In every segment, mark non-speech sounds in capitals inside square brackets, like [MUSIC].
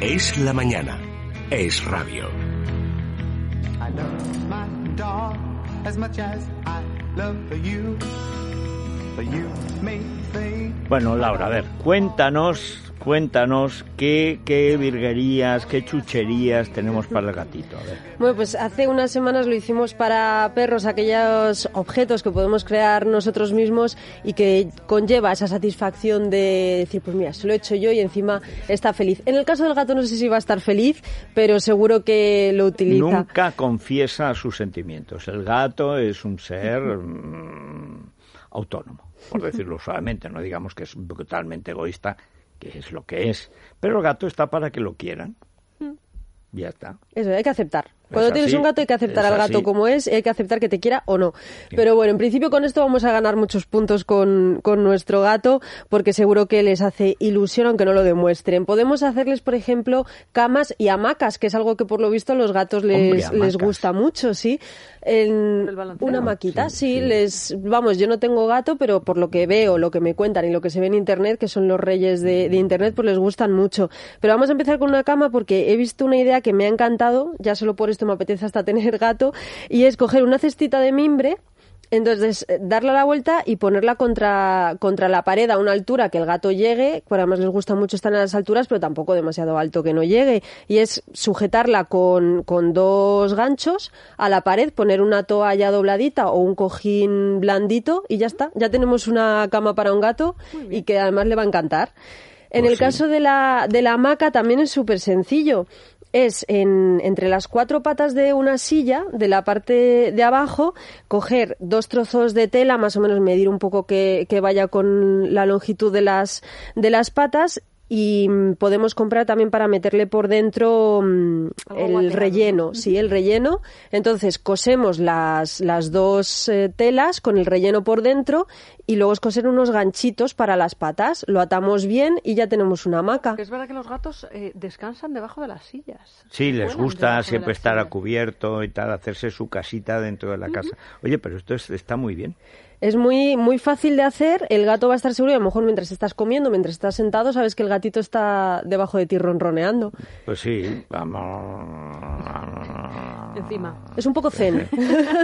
Es la mañana. Es radio. I love my dog as much as I love you. But you may think Bueno, Laura, a ver, cuéntanos, cuéntanos qué, qué virguerías, qué chucherías tenemos para el gatito. A ver. Bueno, pues hace unas semanas lo hicimos para perros, aquellos objetos que podemos crear nosotros mismos y que conlleva esa satisfacción de decir, pues mira, se lo he hecho yo y encima está feliz. En el caso del gato no sé si va a estar feliz, pero seguro que lo utiliza. Nunca confiesa sus sentimientos. El gato es un ser mm, autónomo, por decirlo suavemente. No digamos que es brutalmente egoísta, que es lo que es. Pero el gato está para que lo quieran. Ya está. Eso, hay que aceptar. Cuando Es tienes así, un gato hay que aceptar al gato así. como es y hay que aceptar que te quiera o no. Pero bueno, en principio con esto vamos a ganar muchos puntos con, con nuestro gato porque seguro que les hace ilusión aunque no lo demuestren. Podemos hacerles, por ejemplo, camas y hamacas, que es algo que por lo visto a los gatos les, Hombre, les gusta mucho, ¿sí? En una maquita, Sí, sí, sí. les, vamos, yo no tengo gato, pero por lo que veo, lo que me cuentan y lo que se ve en internet, que son los reyes de, de internet, pues les gustan mucho. Pero vamos a empezar con una cama porque he visto una idea que me ha encantado, ya solo por esto me apetece hasta tener gato, y es coger una cestita de mimbre, entonces, eh, darle la vuelta y ponerla contra, contra la pared a una altura que el gato llegue, por además les gusta mucho estar en las alturas, pero tampoco demasiado alto que no llegue. Y es sujetarla con, con dos ganchos a la pared, poner una toalla dobladita o un cojín blandito y ya está. Ya tenemos una cama para un gato y que además le va a encantar. En Pues el sí. caso de la, de la hamaca también es súper sencillo. Es en, entre las cuatro patas de una silla, de la parte de abajo, coger dos trozos de tela, más o menos medir un poco que, que vaya con la longitud de las, de las patas y mm, podemos comprar también para meterle por dentro mm, el guateado. relleno, sí, el relleno. Entonces cosemos las, las dos eh, telas con el relleno por dentro y luego es coser unos ganchitos para las patas. Lo atamos bien y ya tenemos una hamaca. Es verdad que los gatos eh, descansan debajo de las sillas. Sí, les gusta siempre estar a cubierto y tal, hacerse su casita dentro de la casa. Oye, pero esto es- está muy bien. Es muy, muy fácil de hacer. El gato va a estar seguro y a lo mejor mientras estás comiendo, mientras estás sentado, sabes que el gatito está debajo de ti ronroneando. Pues sí, vamos. Encima. Es un poco zen.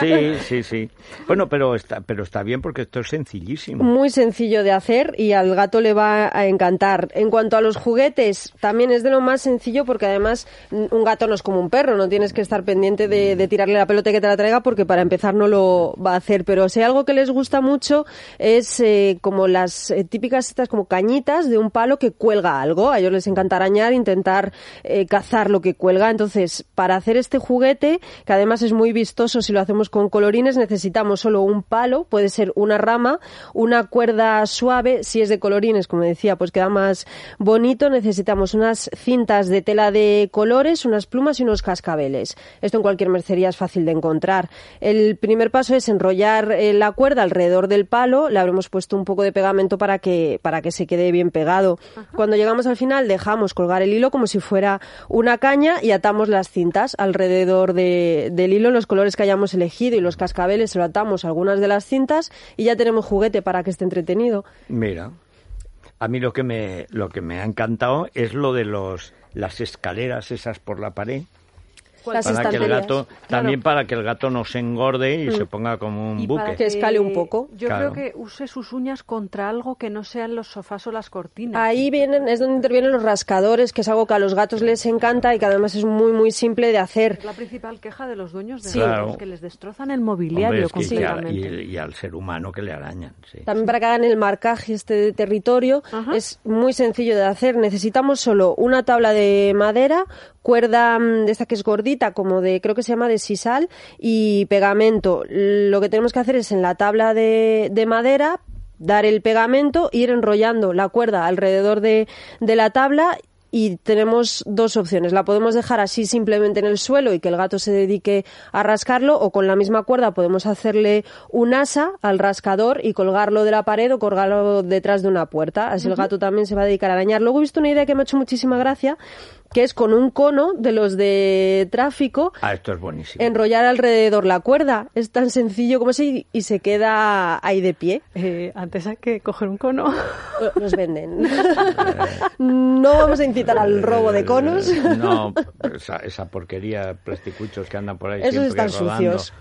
Sí, sí, sí. Bueno, pero está, pero está bien porque esto es sencillísimo. Muy sencillo de hacer y al gato le va a encantar. En cuanto a los juguetes, también es de lo más sencillo porque además un gato no es como un perro, no tienes que estar pendiente de, de tirarle la pelota que te la traiga porque para empezar no lo va a hacer. Pero si hay algo que les gusta mucho es eh, como las eh, típicas estas como cañitas de un palo que cuelga algo. A ellos les encanta arañar, intentar eh, cazar lo que cuelga. Entonces, para hacer este juguete, que además es muy vistoso si lo hacemos con colorines, necesitamos solo un palo, puede ser una rama, una cuerda suave, si es de colorines, como decía, pues queda más bonito. Necesitamos unas cintas de tela de colores, unas plumas y unos cascabeles. Esto en cualquier mercería es fácil de encontrar. El primer paso es enrollar eh, la cuerda alrededor del palo, le habremos puesto un poco de pegamento para que, para que se quede bien pegado. Cuando llegamos al final dejamos colgar el hilo como si fuera una caña y atamos las cintas alrededor de- del hilo, los colores que hayamos elegido y los cascabeles se lo atamos a algunas de las cintas y ya tenemos juguete para que esté entretenido. Mira, a mí lo que me lo que me ha encantado es lo de los las escaleras esas por la pared. Las para que el gato también para que el gato no se engorde y se ponga como un Y buque. para Que escale un poco. Yo Claro. creo que use sus uñas contra algo que no sean los sofás o las cortinas. Ahí vienen, es donde intervienen los rascadores, que es algo que a los gatos les encanta y que además es muy, muy simple de hacer. Es la principal queja de los dueños de Sí. gatos, Claro. que les destrozan el Hombre, mobiliario es que y, al, completamente. y- y al ser humano que le arañan. sí. También para que hagan el marcaje este de territorio Ajá. es muy sencillo de hacer. Necesitamos solo una tabla de madera, cuerda mm, de esta que es gordita, como de, creo que se llama de sisal, y pegamento. Lo que tenemos que hacer es en la tabla de, de madera dar el pegamento, ir enrollando la cuerda alrededor de, de la tabla y tenemos dos opciones. La podemos dejar así simplemente en el suelo y que el gato se dedique a rascarlo o con la misma cuerda podemos hacerle un asa al rascador y colgarlo de la pared o colgarlo detrás de una puerta. Así el gato también se va a dedicar a arañar. Luego he visto una idea que me ha hecho muchísima gracia que es con un cono de los de tráfico Ah, esto es buenísimo. enrollar alrededor la cuerda. Es tan sencillo como ese y se queda ahí de pie. Eh, antes hay que coger un cono. Nos venden. [LAUGHS] [LAUGHS] No vamos a incitar al robo de conos. No, esa, esa porquería, plasticuchos que andan por ahí. Esos siempre están rodando. sucios.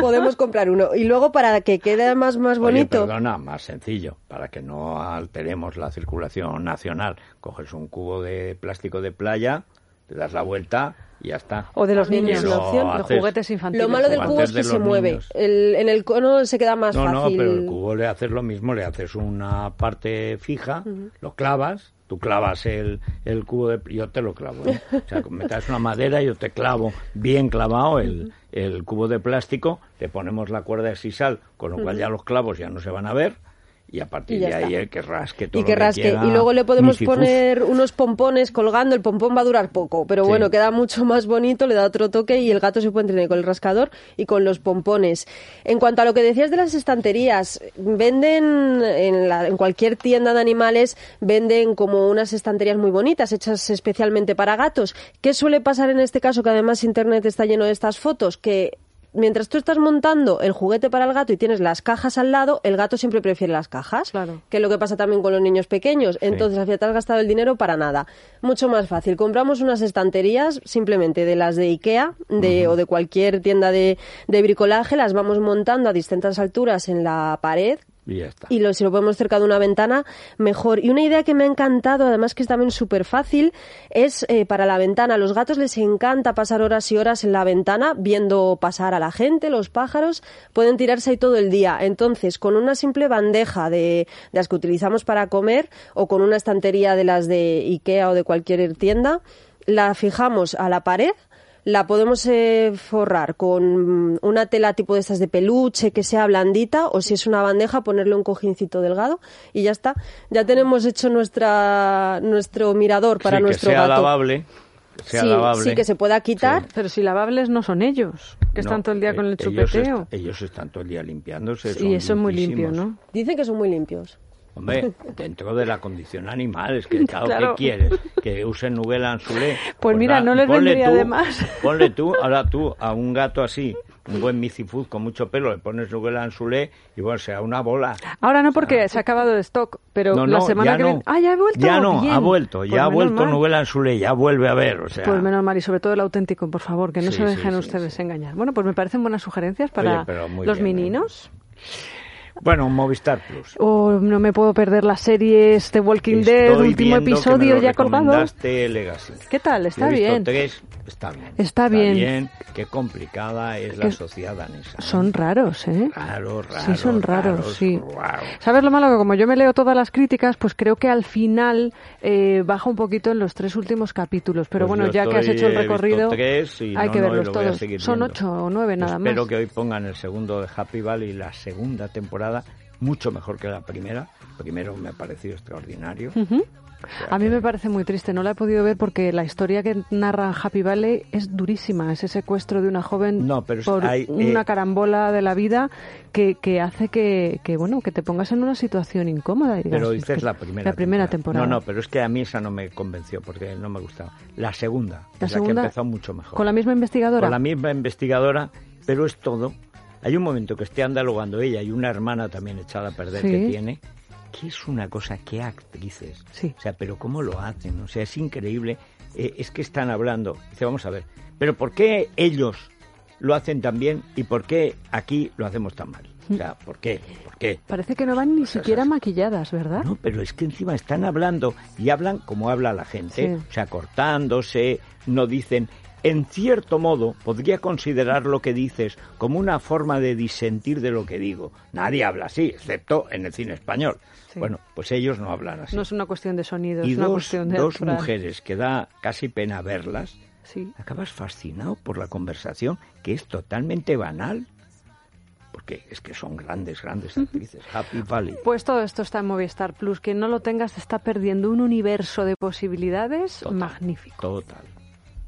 Podemos comprar uno. Y luego para que quede más, más Oye, bonito. perdona, más sencillo, para que no alteremos la circulación nacional. Coges un cubo de plástico de playa, te das la vuelta y ya está. O de los niños, opción. haces- juguetes infantiles. Lo malo del cubo es de que se los mueve. El- en el cono se queda más No, no, fácil. pero el cubo le haces lo mismo, le haces una parte fija, lo clavas, tú clavas el, el cubo de... Yo te lo clavo, ¿eh? O sea, me una madera, yo te clavo bien clavado el, el cubo de plástico, le ponemos la cuerda de sisal, con lo cual ya los clavos ya no se van a ver, y a partir Y de ahí el que rasque todo y que lo rasque. quiera, y luego le podemos poner unos pompones colgando. El pompón va a durar poco, pero Sí. bueno, queda mucho más bonito, le da otro toque y el gato se puede entretener con el rascador y con los pompones. En cuanto a lo que decías de las estanterías, venden en, la- en cualquier tienda de animales, venden como unas estanterías muy bonitas, hechas especialmente para gatos. ¿Qué suele pasar en este caso? Que además Internet está lleno de estas fotos, que mientras tú estás montando el juguete para el gato y tienes las cajas al lado, el gato siempre prefiere las cajas. Claro. Que es lo que pasa también con los niños pequeños. Entonces, al final te has gastado el dinero para nada. Mucho más fácil. Compramos unas estanterías simplemente de las de Ikea de, o de cualquier tienda de, de bricolaje, las vamos montando a distintas alturas en la pared, Y lo, si lo ponemos cerca de una ventana, mejor. Y una idea que me ha encantado, además que es también súper fácil, es eh, para la ventana. A los gatos les encanta pasar horas y horas en la ventana viendo pasar a la gente, los pájaros, pueden tirarse ahí todo el día. Entonces, con una simple bandeja de, de las que utilizamos para comer o con una estantería de las de Ikea o de cualquier tienda, la fijamos a la pared la podemos eh, forrar con una tela tipo de estas de peluche que sea blandita o si es una bandeja ponerle un cojincito delgado y ya está. Ya tenemos hecho nuestra nuestro mirador para Sí, nuestro que sea gato. lavable, que sea sí, lavable. sí, que se pueda quitar. Sí. Pero si lavables no son ellos, que están todo el día con eh, el ellos chupeteo. est- Ellos, están todo el día limpiándose. y son eso es muy limpio. ¿no? Dicen que son muy limpios. Hombre, dentro de la condición animal, es que [LAUGHS] claro, Claro. ¿qué quieres? Que usen Nubel Anzulé. Pues mira, na- no les vendría tú- de más. [LAUGHS] Ponle tú, ahora tú, a un gato así, un buen micifuz con mucho pelo, le pones Nubel Anzulé y bueno, sea una bola. Ahora no porque se ha acabado de stock, pero no, la semana que no. viene... Ah, ya ha vuelto. Ya no, Bien. ha vuelto, Pues ya ha vuelto mal. Nubel Anzulé, ya vuelve a ver, o sea... Pues menos mal, y sobre todo el auténtico, por favor, que no Sí, se dejen sí, ustedes sí. engañar. Bueno, pues me parecen buenas sugerencias para Oye, los bien, ¿eh? Bueno, Movistar Plus. O no me puedo perder las series de Walking Dead, Estoy último viendo que episodio ya colgado. Legacy. ¿Qué tal? Está bien. tres, está bien. Está bien. Qué complicada es la sociedad danesa. ¿no? Son raros, ¿eh? Raros, raros. Sí, son raros, sí. guau. ¿Sabes lo malo? Que como yo me leo todas las críticas, pues creo que al final eh, baja un poquito en los tres últimos capítulos. Pero Pues bueno, ya que has estoy- hecho el recorrido, tres y hay no, que y verlos todos. Son ocho o nueve nada Espero más. que hoy pongan el segundo de Happy Valley, la segunda temporada, mucho mejor que la primera. Primero me ha parecido extraordinario. Ujú. O sea A mí que- me parece muy triste, no la he podido ver porque la historia que narra Happy Valley es durísima, ese secuestro de una joven No, pero por hay, una eh, carambola de la vida que, que hace que, que, bueno, que te pongas en una situación incómoda. y digas, Pero "Es dices la primera La primera temporada. No, no, pero es que a mí esa no me convenció porque no me gustaba. La segunda, La segunda, la que empezó mucho mejor. Con la misma investigadora. Con la misma investigadora, pero es todo. Hay un momento que esté andalogando ella y una hermana también echada a perder Sí. que tiene, que es una cosa que actrices. Sí. O sea, pero cómo lo hacen, o sea, es increíble. Eh, es que están hablando. Dice, vamos a ver, pero ¿por qué ellos lo hacen tan bien y por qué aquí lo hacemos tan mal? O sea, ¿por qué? ¿Por qué? Parece que no van ni siquiera maquilladas, ¿verdad? No, pero es que encima están hablando y hablan como habla la gente, Sí. o sea, cortándose, no dicen. En cierto modo, podría considerar lo que dices como una forma de disentir de lo que digo. Nadie habla así, excepto en el cine español. Sí. Bueno, pues ellos no hablan así. No es una cuestión de sonido, y es una cuestión de dos mujeres que da casi pena verlas, Sí. acabas fascinado por la conversación, que es totalmente banal. Porque es que son grandes, grandes actrices. Happy Valley. Pues todo esto está en Movistar Plus. Quien no lo tenga se está perdiendo un universo de posibilidades Total, magnífico. Total.